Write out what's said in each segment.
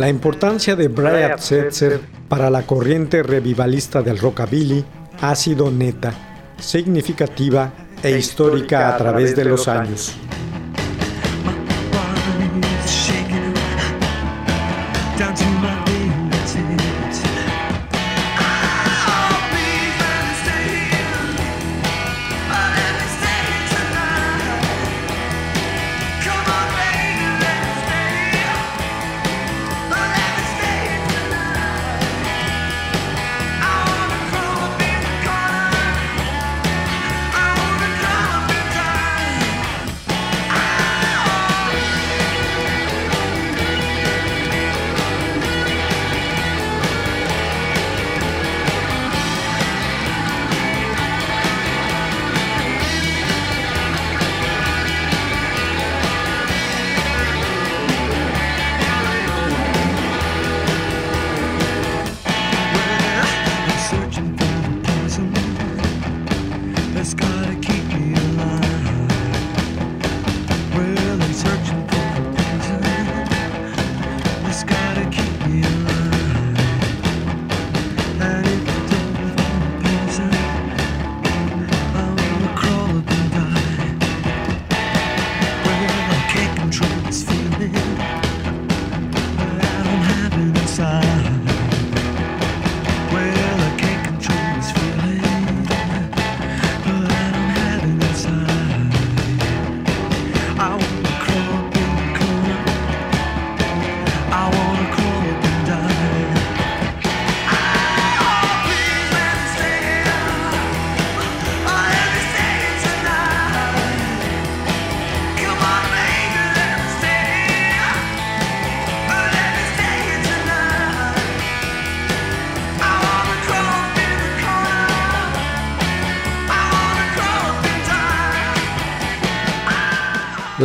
La importancia de Brian Setzer para la corriente revivalista del rockabilly ha sido neta, significativa e histórica a través de los años.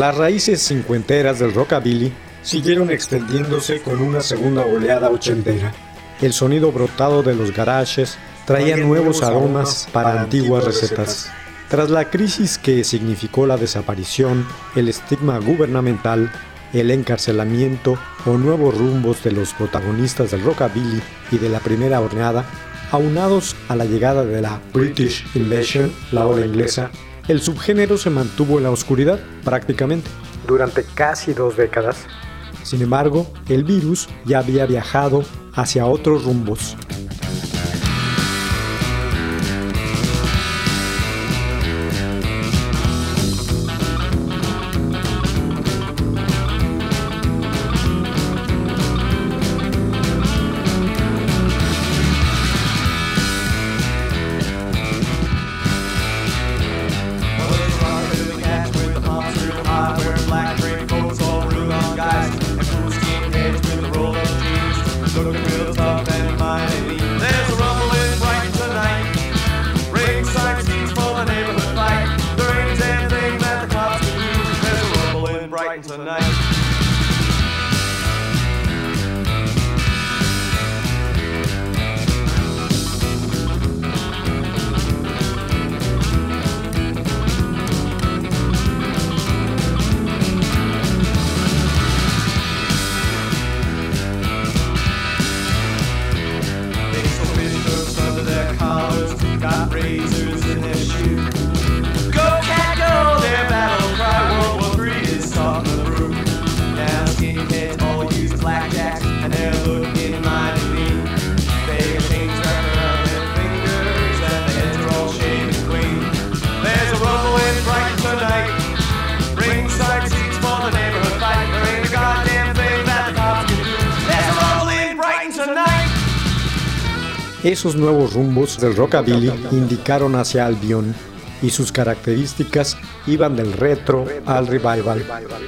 Las raíces cincuenteras del rockabilly siguieron extendiéndose con una segunda oleada ochentera. El sonido brotado de los garages traía nuevos aromas para antiguas recetas. Tras la crisis que significó la desaparición, el estigma gubernamental, el encarcelamiento o nuevos rumbos de los protagonistas del rockabilly y de la primera horneada, aunados a la llegada de la British Invasion, la ola inglesa, el subgénero se mantuvo en la oscuridad prácticamente durante casi dos décadas. Sin embargo, el virus ya había viajado hacia otros rumbos. Tonight. Esos nuevos rumbos del rockabilly indicaron hacia Albion y sus características iban del retro al revival,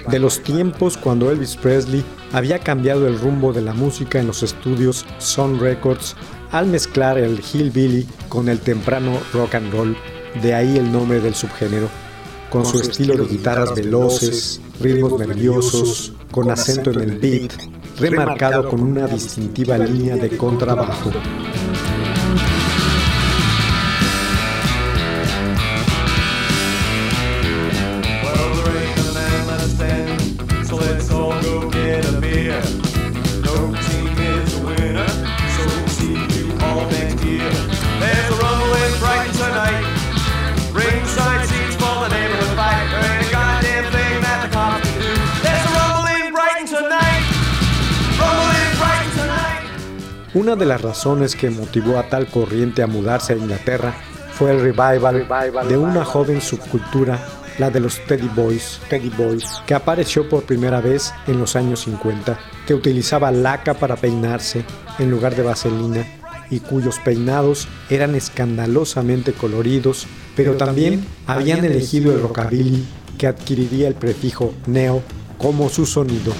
de los tiempos cuando Elvis Presley había cambiado el rumbo de la música en los estudios Sun Records al mezclar el hillbilly con el temprano rock and roll, de ahí el nombre del subgénero, con su estilo de guitarras veloces, ritmos nerviosos, con acento en el beat, remarcado con una distintiva línea de contrabajo. Una de las razones que motivó a tal corriente a mudarse a Inglaterra fue el revival de una joven subcultura, la de los Teddy Boys, Teddy Boys, que apareció por primera vez en los años 50, que utilizaba laca para peinarse en lugar de vaselina y cuyos peinados eran escandalosamente coloridos, pero también habían elegido el rockabilly que adquiriría el prefijo neo como su sonido.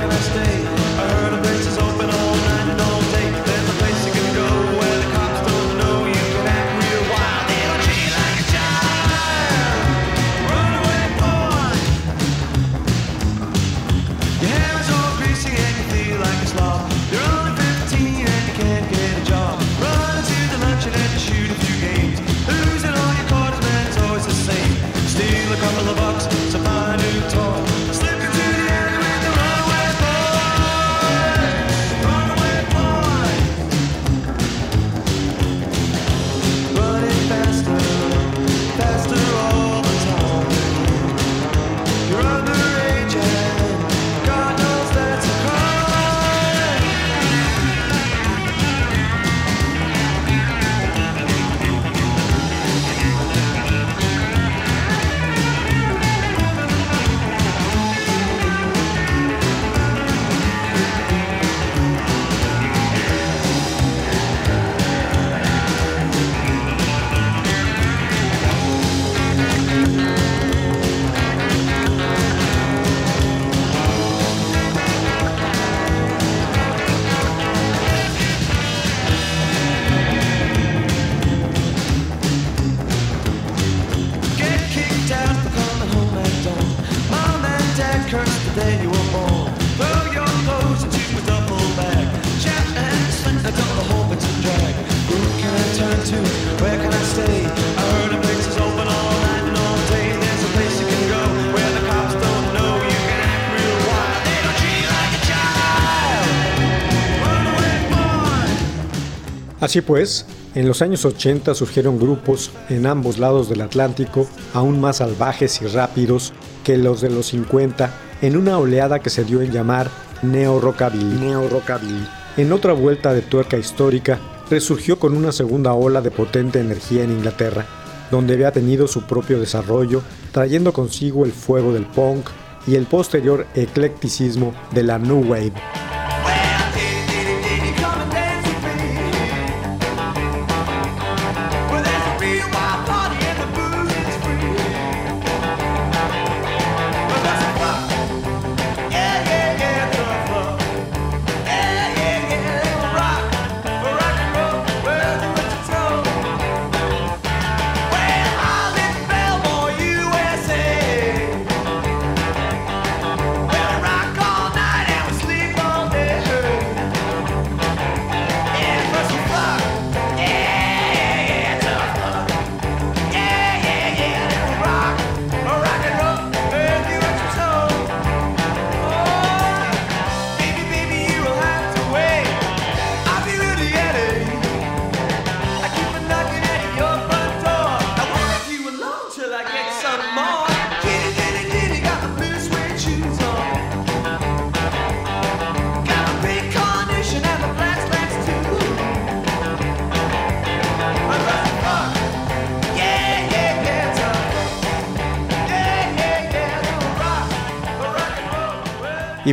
Can I stay? Así pues, en los años 80 surgieron grupos en ambos lados del Atlántico aún más salvajes y rápidos que los de los 50 en una oleada que se dio en llamar Neo Rockabilly. Neo Rockabilly. En otra vuelta de tuerca histórica, resurgió con una segunda ola de potente energía en Inglaterra, donde había tenido su propio desarrollo, trayendo consigo el fuego del punk y el posterior eclecticismo de la New Wave.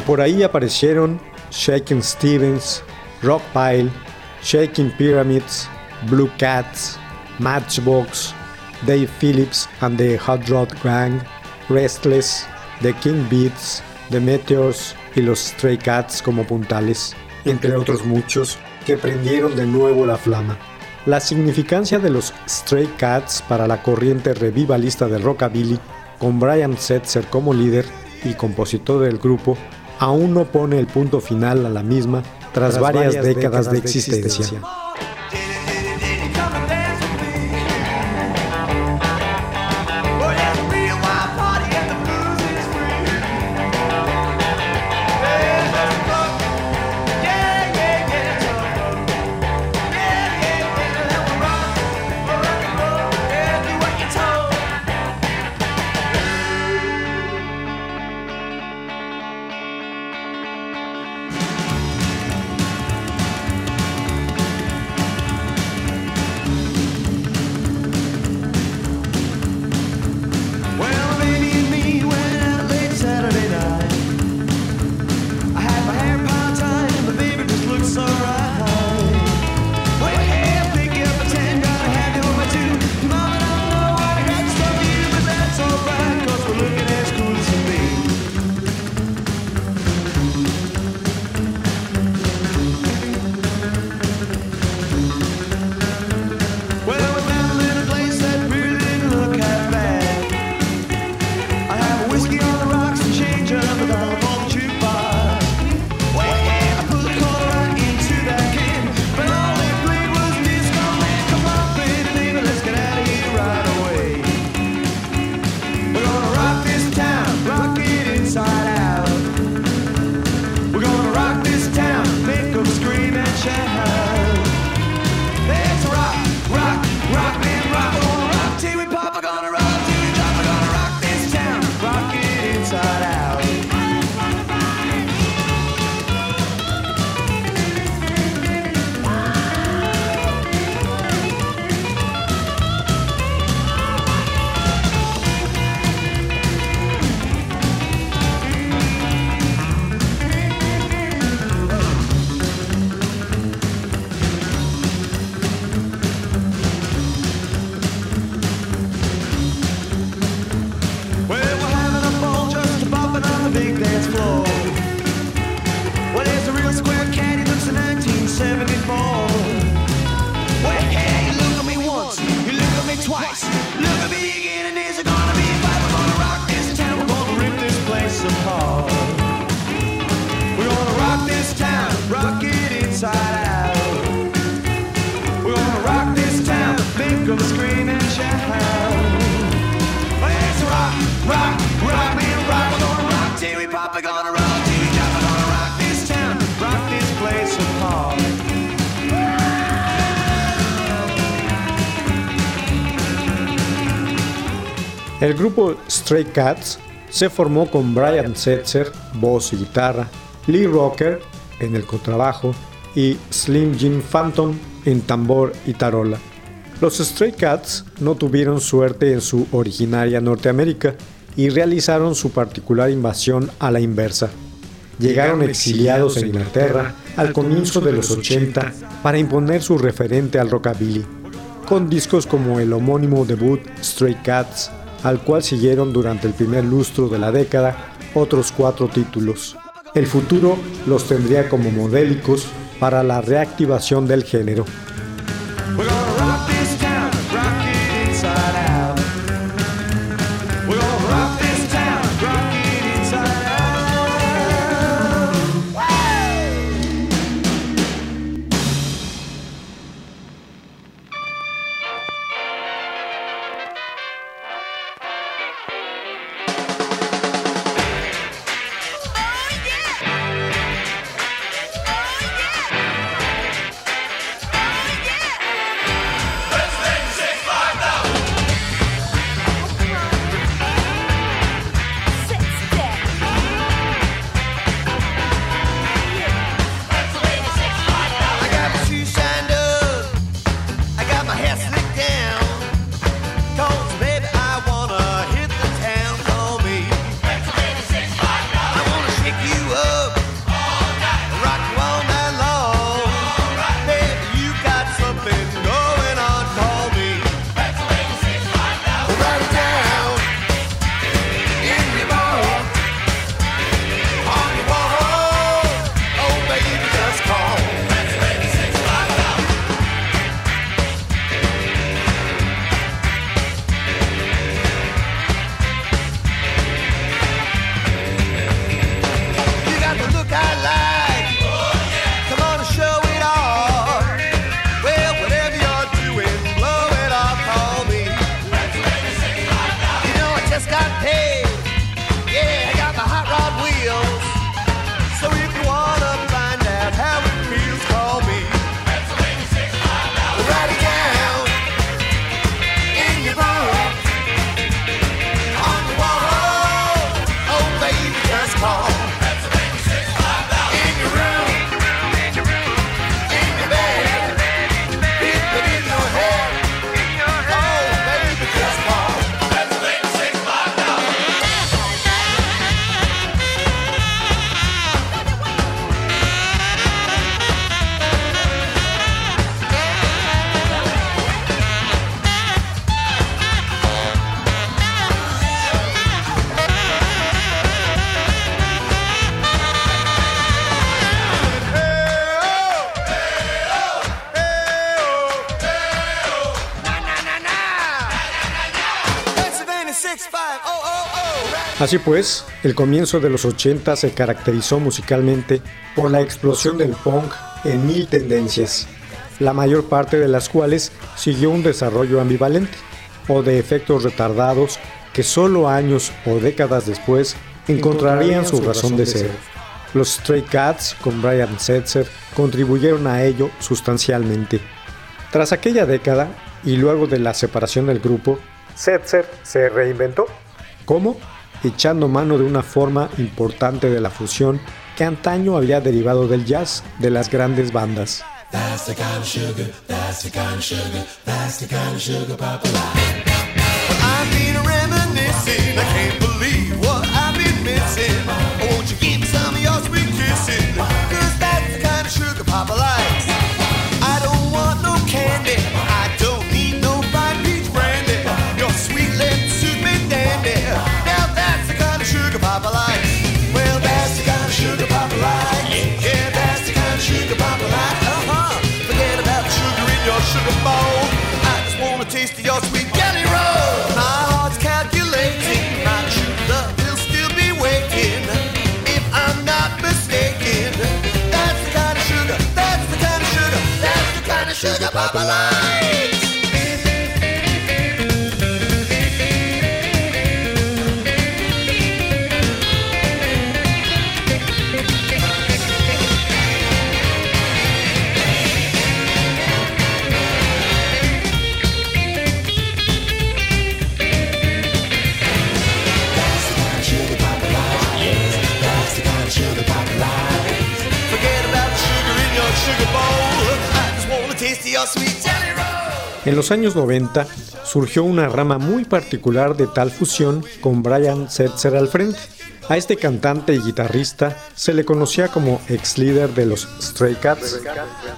Por ahí aparecieron Shaking Stevens, Rockpile, Shaking Pyramids, Blue Cats, Matchbox, Dave Phillips and the Hot Rod Gang, Restless, The King Beats, The Meteors y los Stray Cats como puntales, entre otros muchos que prendieron de nuevo la flama. La significancia de los Stray Cats para la corriente revivalista del rockabilly, con Brian Setzer como líder y compositor del grupo, aún no pone el punto final a la misma tras, varias, décadas, de existencia. El grupo Stray Cats se formó con Brian Setzer, voz y guitarra, Lee Rocker en el contrabajo y Slim Jim Phantom en tambor y tarola. Los Stray Cats no tuvieron suerte en su originaria Norteamérica y realizaron su particular invasión a la inversa. Llegaron exiliados en Inglaterra al comienzo de los 80 para imponer su referente al rockabilly, con discos como el homónimo debut Stray Cats, al cual siguieron durante el primer lustro de la década otros cuatro títulos. El futuro los tendría como modélicos para la reactivación del género. We're gonna rock this town, Así pues, el comienzo de los 80 se caracterizó musicalmente por la explosión del punk en mil tendencias, la mayor parte de las cuales siguió un desarrollo ambivalente o de efectos retardados que solo años o décadas después encontrarían su razón de ser. Los Stray Cats con Brian Setzer contribuyeron a ello sustancialmente. Tras aquella década y luego de la separación del grupo, Setzer se reinventó. ¿Cómo? Echando mano de una forma importante de la fusión que antaño había derivado del jazz de las grandes bandas. Sugar Papa En los años 90 surgió una rama muy particular de tal fusión con Brian Setzer al frente. A este cantante y guitarrista se le conocía como ex líder de los Stray Cats.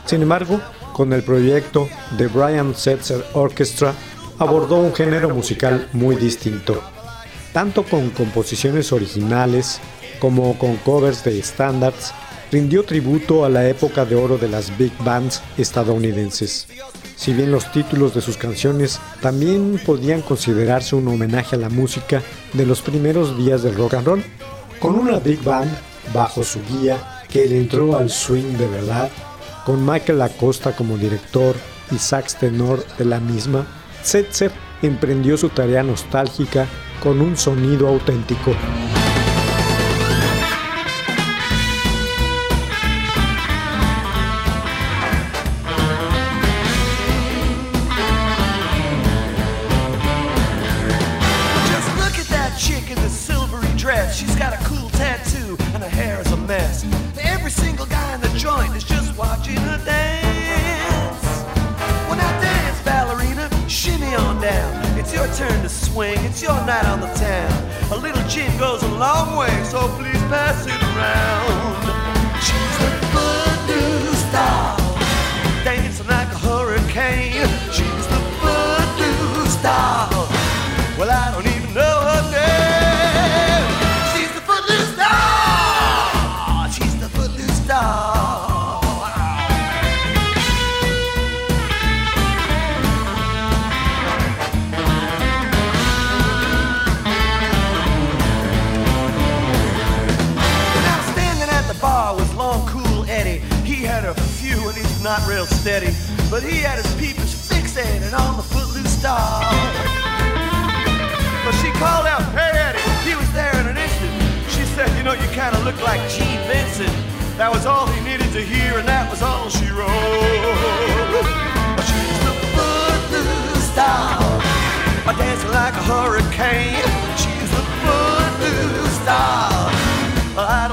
Sin embargo, con el proyecto The Brian Setzer Orchestra abordó un género musical muy distinto, tanto con composiciones originales como con covers de estándares, rindió tributo a la época de oro de las big bands estadounidenses. Si bien los títulos de sus canciones también podían considerarse un homenaje a la música de los primeros días del rock and roll, con una big band bajo su guía que le entró al swing de verdad, con Michael Acosta como director y sax tenor de la misma, Setzer emprendió su tarea nostálgica con un sonido auténtico. Goes a long way, so please pass it around. Few and he's not real steady, but he had his peepers fixated on the footloose star. But she called out, hey Eddie, he was there in an instant. She said, you know, you kind of look like Gene Vincent. That was all he needed to hear, and that was all she wrote. But she's the footloose star, a dancing like a hurricane. She's the footloose star. I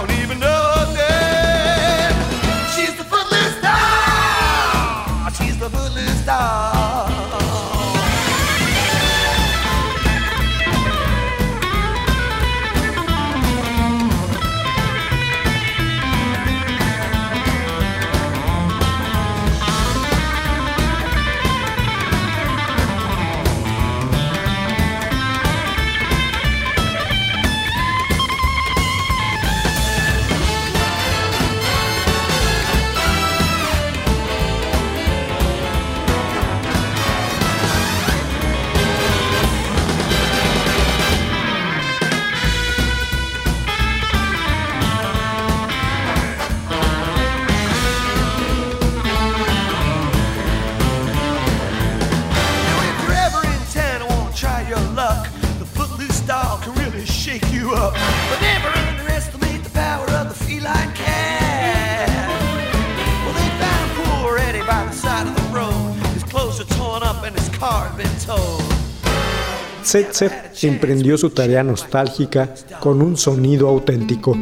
Setzer emprendió su tarea nostálgica con un sonido auténtico.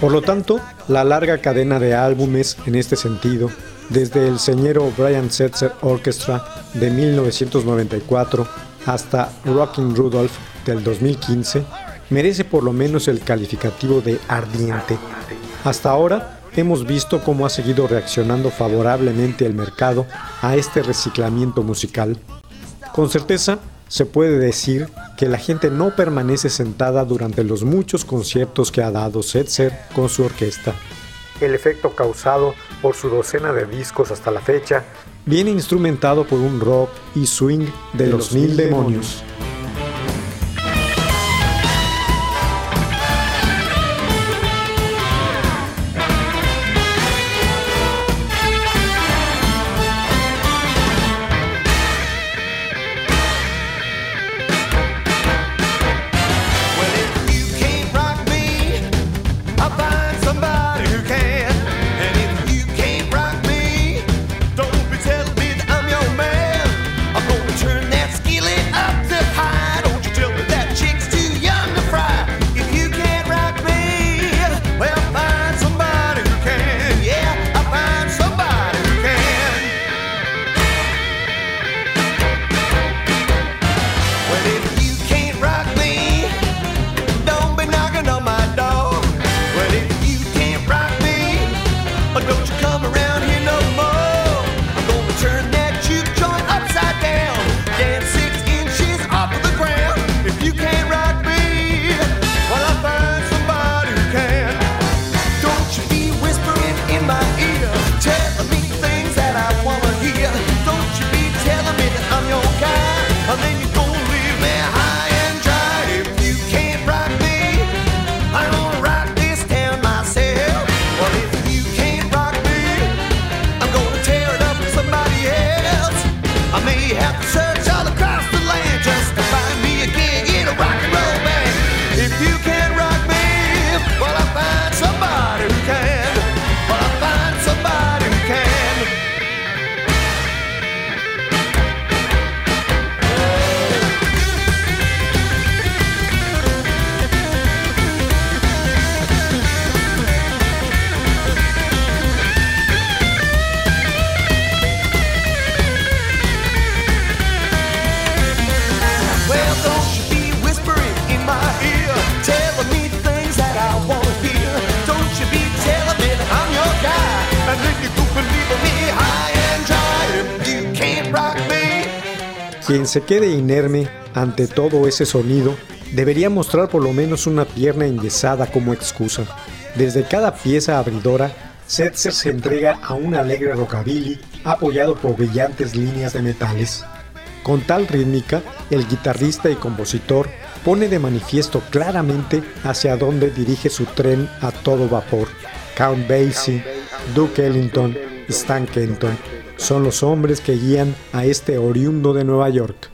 Por lo tanto, la larga cadena de álbumes en este sentido, desde el señero Brian Setzer Orchestra de 1994 hasta Rockin Rudolph del 2015, merece por lo menos el calificativo de ardiente. Hasta ahora, hemos visto cómo ha seguido reaccionando favorablemente el mercado a este reciclamiento musical. Con certeza, se puede decir que la gente no permanece sentada durante los muchos conciertos que ha dado Setzer con su orquesta. El efecto causado por su docena de discos hasta la fecha viene instrumentado por un rock y swing de, los, mil demonios. se quede inerme ante todo ese sonido, debería mostrar por lo menos una pierna enyesada como excusa. Desde cada pieza abridora, Setzer se entrega a un alegre rockabilly apoyado por brillantes líneas de metales. Con tal rítmica, el guitarrista y compositor pone de manifiesto claramente hacia dónde dirige su tren a todo vapor. Count Basie, Duke Ellington, Stan Kenton son los hombres que guían a este oriundo de Nueva York.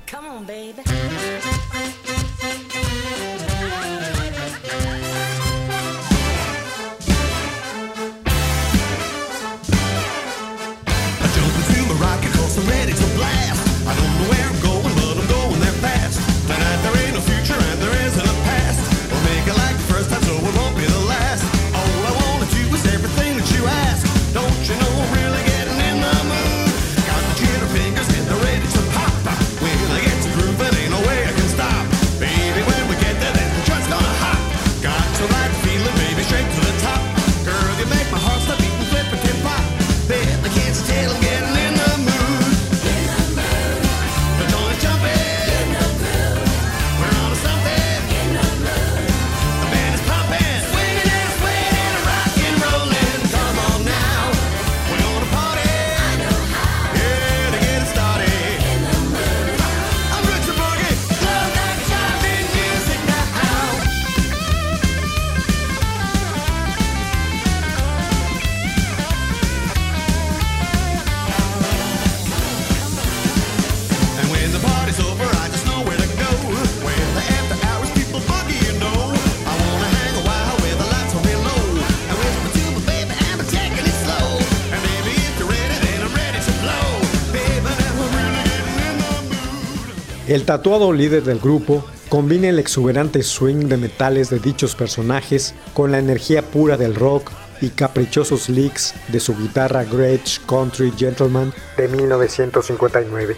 El tatuado líder del grupo combina el exuberante swing de metales de dichos personajes con la energía pura del rock y caprichosos licks de su guitarra Gretsch Country Gentleman de 1959.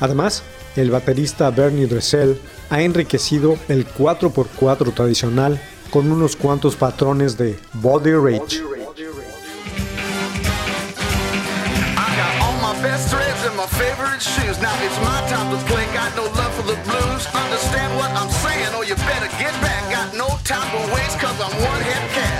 Además, el baterista Bernie Dressel ha enriquecido el 4x4 tradicional con unos cuantos patrones de Body Rage. And my favorite shoes. Now it's my time to play. Got no love for the blues. Understand what I'm saying, or you better get back. Got no time to waste, cause I'm one head cat.